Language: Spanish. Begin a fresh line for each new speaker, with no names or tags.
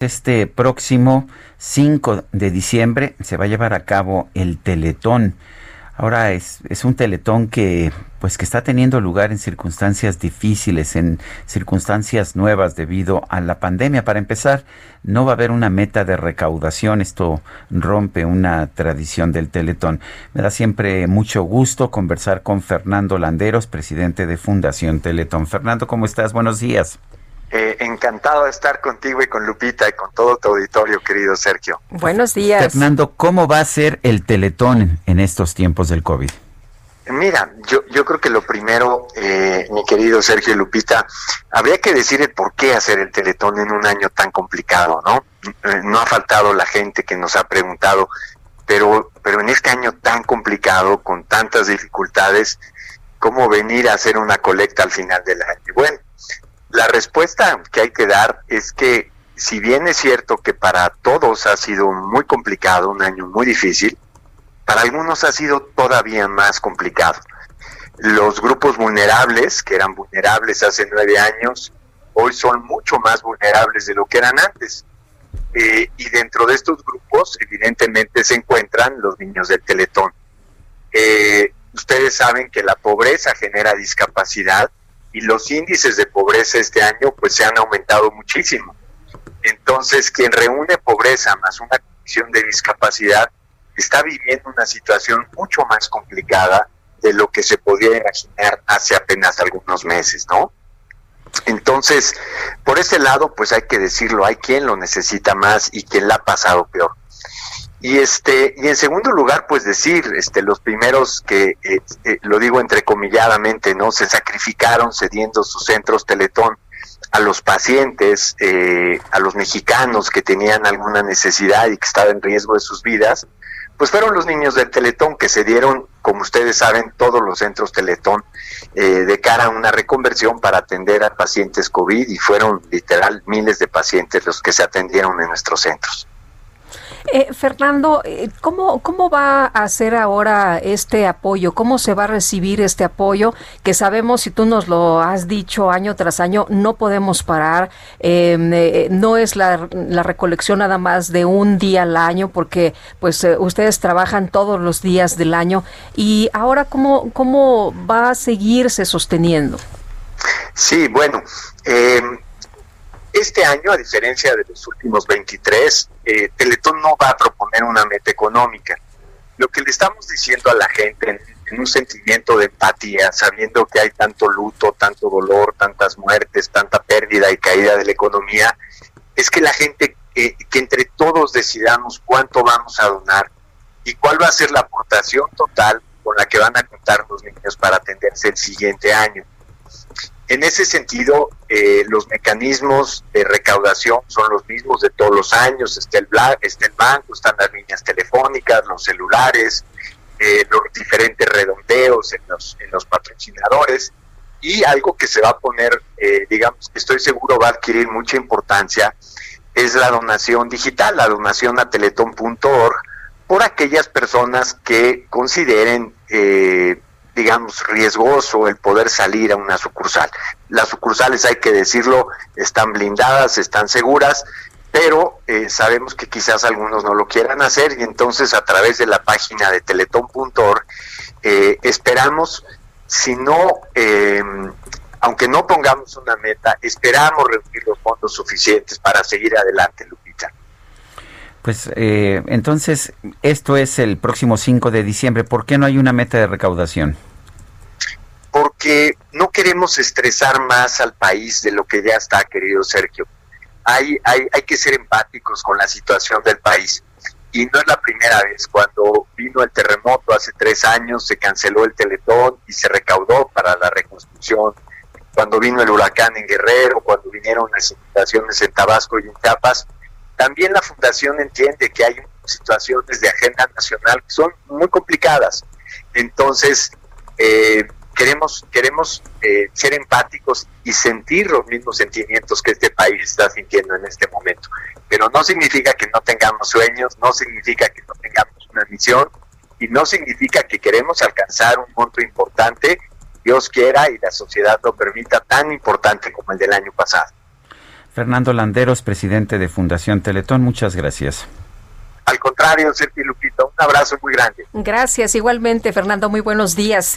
Este próximo 5 de diciembre se va a llevar a cabo el Teletón. Ahora es, es un teletón que pues que está teniendo lugar en circunstancias difíciles, en circunstancias nuevas debido a la pandemia. Para empezar, no va a haber una meta de recaudación, esto rompe una tradición del teletón. Me da siempre mucho gusto conversar con Fernando Landeros, presidente de Fundación Teletón. Fernando, ¿cómo estás? Buenos días.
Eh, encantado de estar contigo y con Lupita y con todo tu auditorio, querido Sergio.
Buenos días.
Fernando, ¿cómo va a ser el Teletón en estos tiempos del COVID?
Mira, yo, yo creo que lo primero, eh, mi querido Sergio y Lupita, habría que decir el por qué hacer el Teletón en un año tan complicado, ¿no? Eh, no ha faltado la gente que nos ha preguntado, pero, pero en este año tan complicado, con tantas dificultades, ¿cómo venir a hacer una colecta al final del año? Bueno, la respuesta que hay que dar es que si bien es cierto que para todos ha sido muy complicado, un año muy difícil, para algunos ha sido todavía más complicado. Los grupos vulnerables, que eran vulnerables hace nueve años, hoy son mucho más vulnerables de lo que eran antes. Eh, y dentro de estos grupos, evidentemente, se encuentran los niños del Teletón. Eh, ustedes saben que la pobreza genera discapacidad y los índices de pobreza este año pues se han aumentado muchísimo. Entonces, quien reúne pobreza más una condición de discapacidad está viviendo una situación mucho más complicada de lo que se podía imaginar hace apenas algunos meses, ¿no? Entonces, por ese lado, pues hay que decirlo, hay quien lo necesita más y quien la ha pasado peor. Y este, y en segundo lugar, pues decir, este, los primeros que, eh, eh, lo digo entrecomilladamente, ¿no? Se sacrificaron cediendo sus centros Teletón a los pacientes, eh, a los mexicanos que tenían alguna necesidad y que estaban en riesgo de sus vidas, pues fueron los niños del Teletón que se dieron, como ustedes saben, todos los centros Teletón de cara a una reconversión para atender a pacientes COVID y fueron literal miles de pacientes los que se atendieron en nuestros centros.
Eh, Fernando, eh, ¿cómo, ¿cómo va a ser ahora este apoyo? ¿Cómo se va a recibir este apoyo? Que sabemos, si tú nos lo has dicho año tras año, no podemos parar. Em, eh, no es la, la, recolección nada más de un día al año, porque pues ustedes trabajan todos los días del año. Y ahora, ¿cómo, cómo va a seguirse sosteniendo?
Sí, bueno. Eh, este año, a diferencia de los últimos 23, eh, Teletón no va a proponer una meta económica. Lo que le estamos diciendo a la gente en, un sentimiento de empatía, sabiendo que hay tanto luto, tanto dolor, tantas muertes, tanta pérdida y caída de la economía, es que la gente, eh, que entre todos decidamos cuánto vamos a donar y cuál va a ser la aportación total con la que van a contar los niños para atenderse el siguiente año. En ese sentido, eh, los mecanismos de recaudación son los mismos de todos los años. Está el, está el banco, están las líneas telefónicas, los celulares, eh, los diferentes redondeos en los, en los patrocinadores. Y algo que se va a poner, eh, digamos, estoy seguro va a adquirir mucha importancia, es la donación digital, la donación a teletón.org, por aquellas personas que consideren eh, digamos, riesgoso el poder salir a una sucursal. Las sucursales, hay que decirlo, están blindadas, están seguras, pero eh, sabemos que quizás algunos no lo quieran hacer y entonces a través de la página de teletón.org eh, esperamos, si no, eh, aunque no pongamos una meta, esperamos reunir los fondos suficientes para seguir adelante, Lupita.
Pues eh, entonces, esto es el próximo 5 de diciembre. ¿Por qué no hay una meta de recaudación?
Porque no queremos estresar más al país de lo que ya está, querido Sergio. Hay, hay, hay que ser empáticos con la situación del país. Y no es la primera vez. Cuando vino el terremoto hace tres años, se canceló el teletón y se recaudó para la reconstrucción cuando vino el huracán en Guerrero, cuando vinieron las inundaciones en Tabasco y en Chiapas. También la Fundación entiende que hay situaciones de agenda nacional que son muy complicadas. Entonces, eh, queremos, queremos eh, ser empáticos y sentir los mismos sentimientos que este país está sintiendo en este momento. Pero no significa que no tengamos sueños, no significa que no tengamos una misión y no significa que queremos alcanzar un monto importante, Dios quiera y la sociedad lo permita, tan importante como el del año pasado.
Fernando Landeros, presidente de Fundación Teletón, muchas gracias.
Al contrario, Sergio Lupita, un abrazo muy grande.
Gracias, igualmente, Fernando, muy buenos días.